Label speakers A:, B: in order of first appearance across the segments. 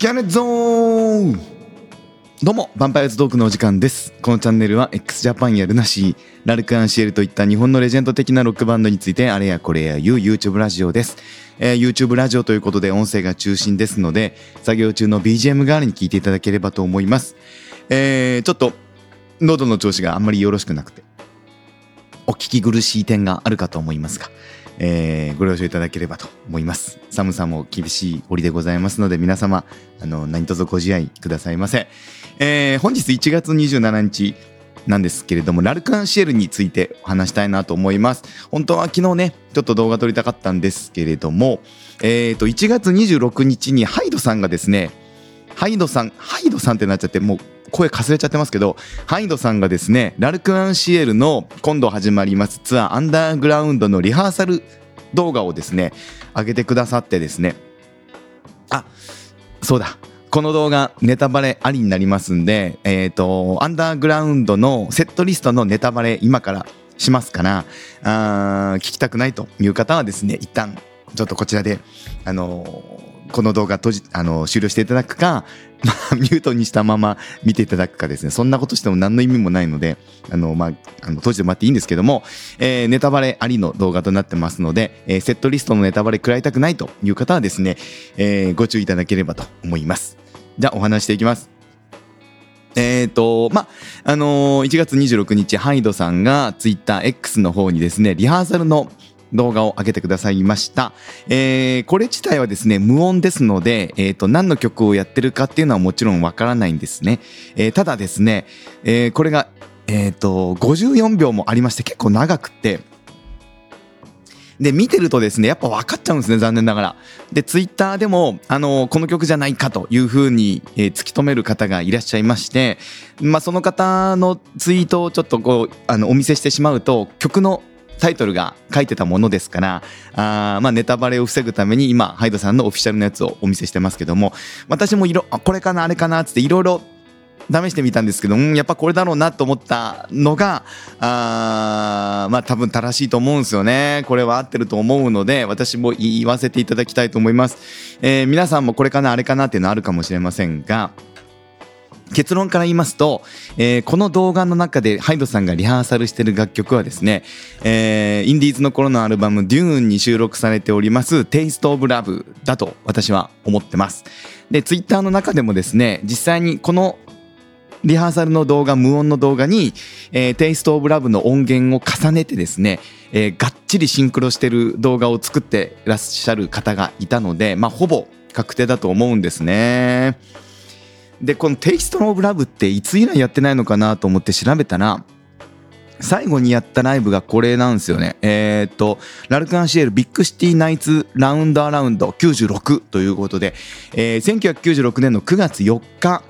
A: ギャネゾーンどうも、ヴァンパイアズトークのお時間です。このチャンネルは x ジャパンやルナシー、ラルク・アンシエルといった日本のレジェンド的なロックバンドについてあれやこれや言う YouTube ラジオです。えー YouTube ラジオということで音声が中心ですので、作業中の BGM 代わりに聞いていただければと思います。えー、ちょっと、喉の調子があんまりよろしくなくて、お聞き苦しい点があるかと思いますが、えーご了承いただければと思います。寒さも厳しい折でございますので、皆様、あの、何卒ご自愛くださいませ。えー本日1月27日なんですけれども、ラルクアンシエルについてお話したいなと思います。本当は昨日ね、ちょっと動画撮りたかったんですけれども、えーと、1月26日にハイドさんがですね、ハイドさん、ハイドさんってなっちゃって、もう声かすれちゃってますけど、ハイドさんがですね、ラルクアンシエルの今度始まりますツアーアンダーグラウンドのリハーサル動画をですね、上げてくださってですね、あ、そうだ。この動画ネタバレありになりますんで、えっ、と、アンダーグラウンドのセットリストのネタバレ今からしますから、あー聞きたくないという方はですね、一旦ちょっとこちらで、あのーこの動画閉じ、あの終了していただくか、まあ、ミュートにしたまま見ていただくかですね、そんなことしても何の意味もないので、あの、まあ、あの閉じてもらっていいんですけども、えーネタバレありの動画となってますので、えーセットリストのネタバレ食らいたくないという方はですね、えーご注意いただければと思います。じゃあお話していきます。えーと、ま、あのー1月26日、ハイドさんが TwitterX の方にですね、リハーサルの動画を上げてくださいました。えーこれ自体はですね、無音ですので、えーと、何の曲をやってるかっていうのはもちろんわからないんですね。えーただですね、えーこれが、えーと、54秒もありまして結構長くて、で、見てるとですね、やっぱ分かっちゃうんですね、残念ながら。で、ツイッターでも、あの、この曲じゃないかというふうに、えー突き止める方がいらっしゃいまして、まあ、その方のツイートをちょっとこう、あの、お見せしてしまうと、曲のタイトルが書いてたものですから、あまあ、ネタバレを防ぐために今、ハイドさんのオフィシャルのやつをお見せしてますけども、私もいろ、これかな、あれかなっ、つっていろいろ試してみたんですけど、やっぱこれだろうなと思ったのが、あまあ多分正しいと思うんですよね。これは合ってると思うので、私も言わせていただきたいと思います。えー皆さんもこれかな、あれかなっていうのあるかもしれませんが、結論から言いますと、えーこの動画の中でハイドさんがリハーサルしてる楽曲はですね、えーインディーズの頃のアルバム「デューンに収録されております「テイスト・オブ・ラブ」だと私は思ってます。で、ツイッターの中でもですね、実際にこのリハーサルの動画、無音の動画に、えー、テイストオブラブの音源を重ねてですね、えーがっちりシンクロしてる動画を作ってらっしゃる方がいたので、まあ、ほぼ確定だと思うんですね。で、このテイストオブラブっていつ以来やってないのかなと思って調べたら、最後にやったライブがこれなんですよね。えーっと、ラルクアンシエルビッグシティナイツラウンドアラウンド96ということで、えー1996年の9月4日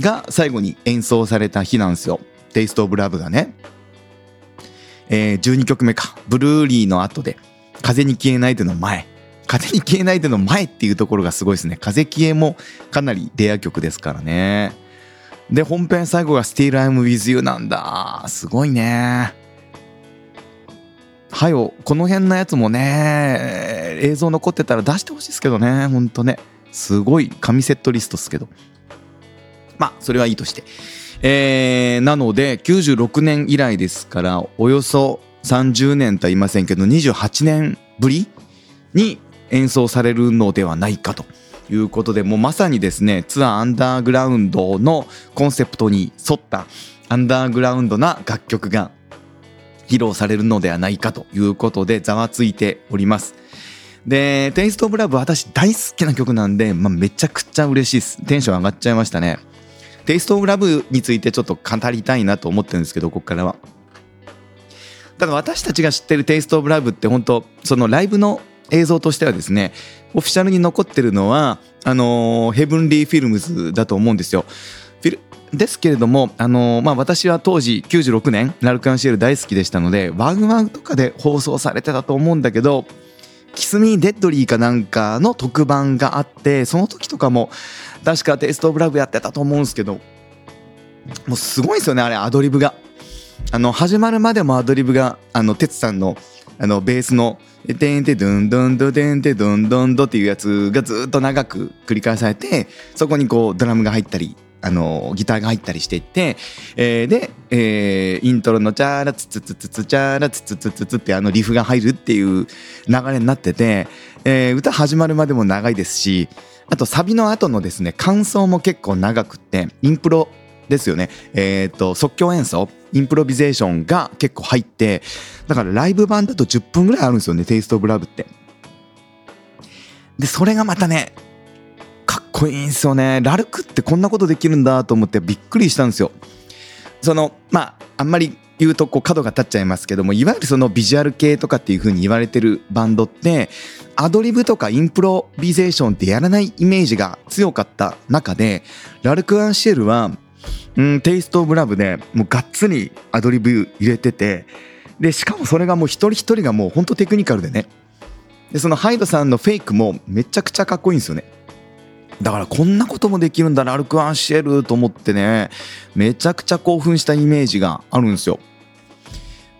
A: が最後に演奏された日なんですよ。テイスト・オブ・ラブがね。えー12曲目か。ブルーリーの後で、風に消えないでの前。風に消えないでの前っていうところがすごいですね。風消えもかなりレア曲ですからね。で、本編最後が Still I'm With You なんだ。すごいね。はよ、この辺のやつもね、映像残ってたら出してほしいですけどね。ほんとね。すごい神セットリストっすけど。まあ、それはいいとして。えー、なので、96年以来ですから、およそ30年とは言いませんけど、28年ぶりに演奏されるのではないかということで、もうまさにですね、ツアーアンダーグラウンドのコンセプトに沿ったアンダーグラウンドな楽曲が披露されるのではないかということで、ざわついております。で、テイストオブラブ私大好きな曲なんで、まあ、めちゃくちゃ嬉しいです。テンション上がっちゃいましたね。テイストオブラブについてちょっと語りたいなと思ってるんですけど、ここからは。ただ私たちが知ってるテイストオブラブって本当そのライブの映像としてはですね、オフィシャルに残ってるのは、あのヘブンリーフィルムズだと思うんですよ。ですけれども、あのまあ、私は当時96年、ラルクアンシエル大好きでしたので、ワグワグとかで放送されてたと思うんだけど、Kiss Me Deadly かなんかの特番があって、その時とかも、確か Taste of Love やってたと思うんですけど、もうすごいですよね、あれ、アドリブが。あの、始まるまでもアドリブが、あの、 tetsuさんのあのベースの「てんてドゥンドゥンドゥてんてドゥンドゥンド」っていうやつがずっと長く繰り返されてそこにこうドラムが入ったりあのギターが入ったりしていって、えー、で、えー、イントロの「チャーラツツツツツチャーラツツツツツ」ってあのリフが入るっていう流れになってて、えー、歌始まるまでも長いですしあとサビの後のですね感想も結構長くってインプロですよね、えーと、即興演奏インプロビゼーションが結構入ってだからライブ版だと10分ぐらいあるんですよね「テイスト・オブ・ラブ」って。でそれがまたねかっこいいんですよねラルクってこんなことできるんだと思ってびっくりしたんですよ。そのまああんまり言うとこう角が立っちゃいますけどもいわゆるそのビジュアル系とかっていう風に言われてるバンドってアドリブとかインプロビゼーションってやらないイメージが強かった中で L'Arc-en-Cielはうん Taste of Love でもうがっつりアドリブ入れててでしかもそれがもう一人一人がもうほんとテクニカルでね。でその hydeさんのフェイクもめちゃくちゃかっこいいんですよね。だからこんなこともできるんだ L'Arc-en-Cielと思ってね。めちゃくちゃ興奮したイメージがあるんですよ。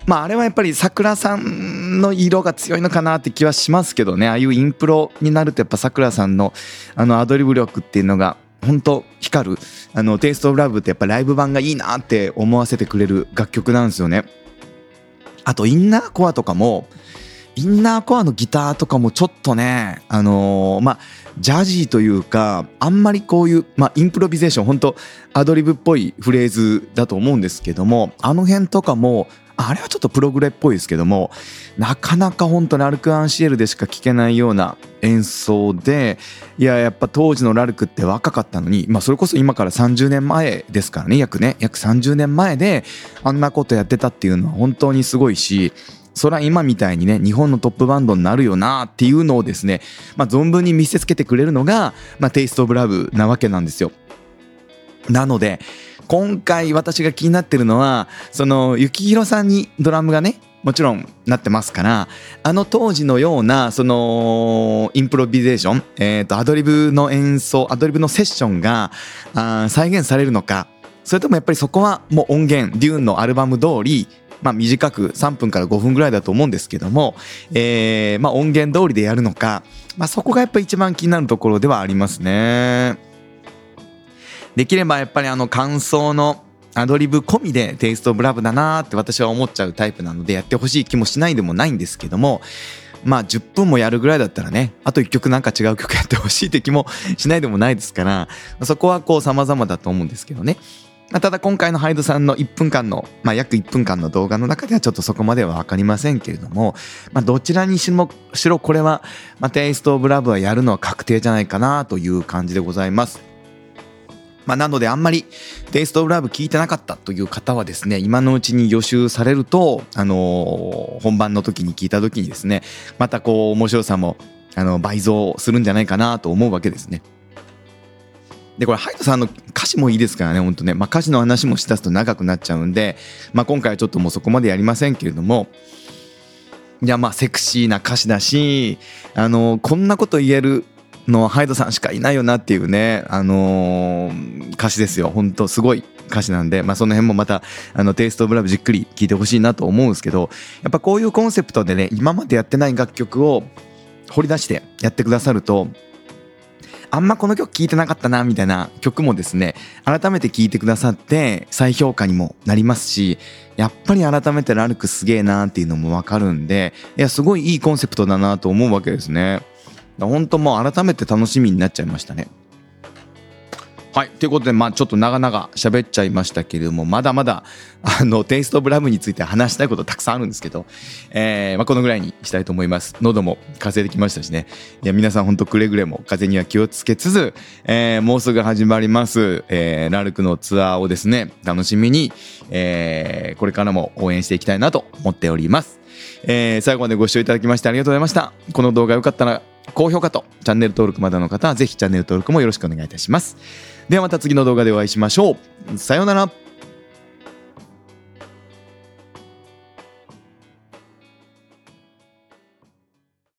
A: まああれはやっぱりさくらさんの色が強いのかなって気はしますけどね。ああいうインプロになるとやっぱさくらさんのあのアドリブ力っていうのが本当光るあのテイストオブラブってやっぱライブ版がいいなって思わせてくれる楽曲なんですよね。あとインナーコアとかもインナーコアのギターとかもちょっとねあのー、まあジャジーというかあんまりこういう、まあ、インプロビゼーション本当アドリブっぽいフレーズだと思うんですけどもあの辺とかもあれはちょっとプログレっぽいですけどもなかなか本当にラルク・アンシエルでしか聴けないような演奏でいややっぱ当時のラルクって若かったのに、まあ、それこそ今から30年前ですからね約ね約30年前であんなことやってたっていうのは本当にすごいしそれは今みたいにね日本のトップバンドになるよなっていうのをですね、まあ、存分に見せつけてくれるのが、まあ、テイスト・オブ・ラブなわけなんですよ。なので今回私が気になってるのはその幸宏さんにドラムがねもちろんなってますからあの当時のようなそのインプロビゼーション、えー、とアドリブの演奏アドリブのセッションがあ再現されるのかそれともやっぱりそこはもう音源デューンのアルバム通りまあ、短く3分から5分ぐらいだと思うんですけども、えーまあ、音源通りでやるのか、まあ、そこがやっぱ一番気になるところではありますね。できればやっぱりあの感想のアドリブ込みでテイストオブラブだなーって私は思っちゃうタイプなのでやってほしい気もしないでもないんですけどもまあ10分もやるぐらいだったらねあと1曲なんか違う曲やってほしいって気もしないでもないですからそこはこう様々だと思うんですけどね。ただ今回のハイドさんの1分間の、まあ、約1分間の動画の中ではちょっとそこまでは分かりませんけれども、まあ、どちらにしろこれは、まあ、テイストオブラブはやるのは確定じゃないかなという感じでございます。まあ、なのであんまりテイストオブラブ聞いてなかったという方はですね今のうちに予習されると、あのー、本番の時に聞いた時にですねまたこう面白さもあの倍増するんじゃないかなと思うわけですね。でこれハイトさんの歌詞もいいですからね本当ね、まあ、歌詞の話もしだすと長くなっちゃうんで、まあ、今回はちょっともうそこまでやりませんけれどもいやまあセクシーな歌詞だしあのこんなこと言えるのハイドさんしかいないよなっていうね、あのー、歌詞ですよ。本当すごい歌詞なんで、まあ、その辺もまたあのテイストオブラブじっくり聴いてほしいなと思うんですけどやっぱこういうコンセプトでね今までやってない楽曲を掘り出してやってくださるとあんまこの曲聴いてなかったなみたいな曲もですね改めて聴いてくださって再評価にもなりますしやっぱり改めてラルクすげえなっていうのもわかるんでいやすごいいいコンセプトだなと思うわけですね。本当もう改めて楽しみになっちゃいましたね。はい。ということで、まあちょっと長々喋っちゃいましたけれども、まだまだ、あの、テイストオブラブについて話したいことたくさんあるんですけど、えー、まあこのぐらいにしたいと思います。喉も風邪できましたしね。いや、皆さん本当くれぐれも風邪には気をつけつつ、えー、もうすぐ始まります、えー、ラルクのツアーをですね、楽しみに、えー、これからも応援していきたいなと思っております。えー、最後までご視聴いただきましてありがとうございました。この動画良かったら、高評価とチャンネル登録まだの方はぜひチャンネル登録もよろしくお願いいたします。ではまた次の動画でお会いしましょう。さようなら。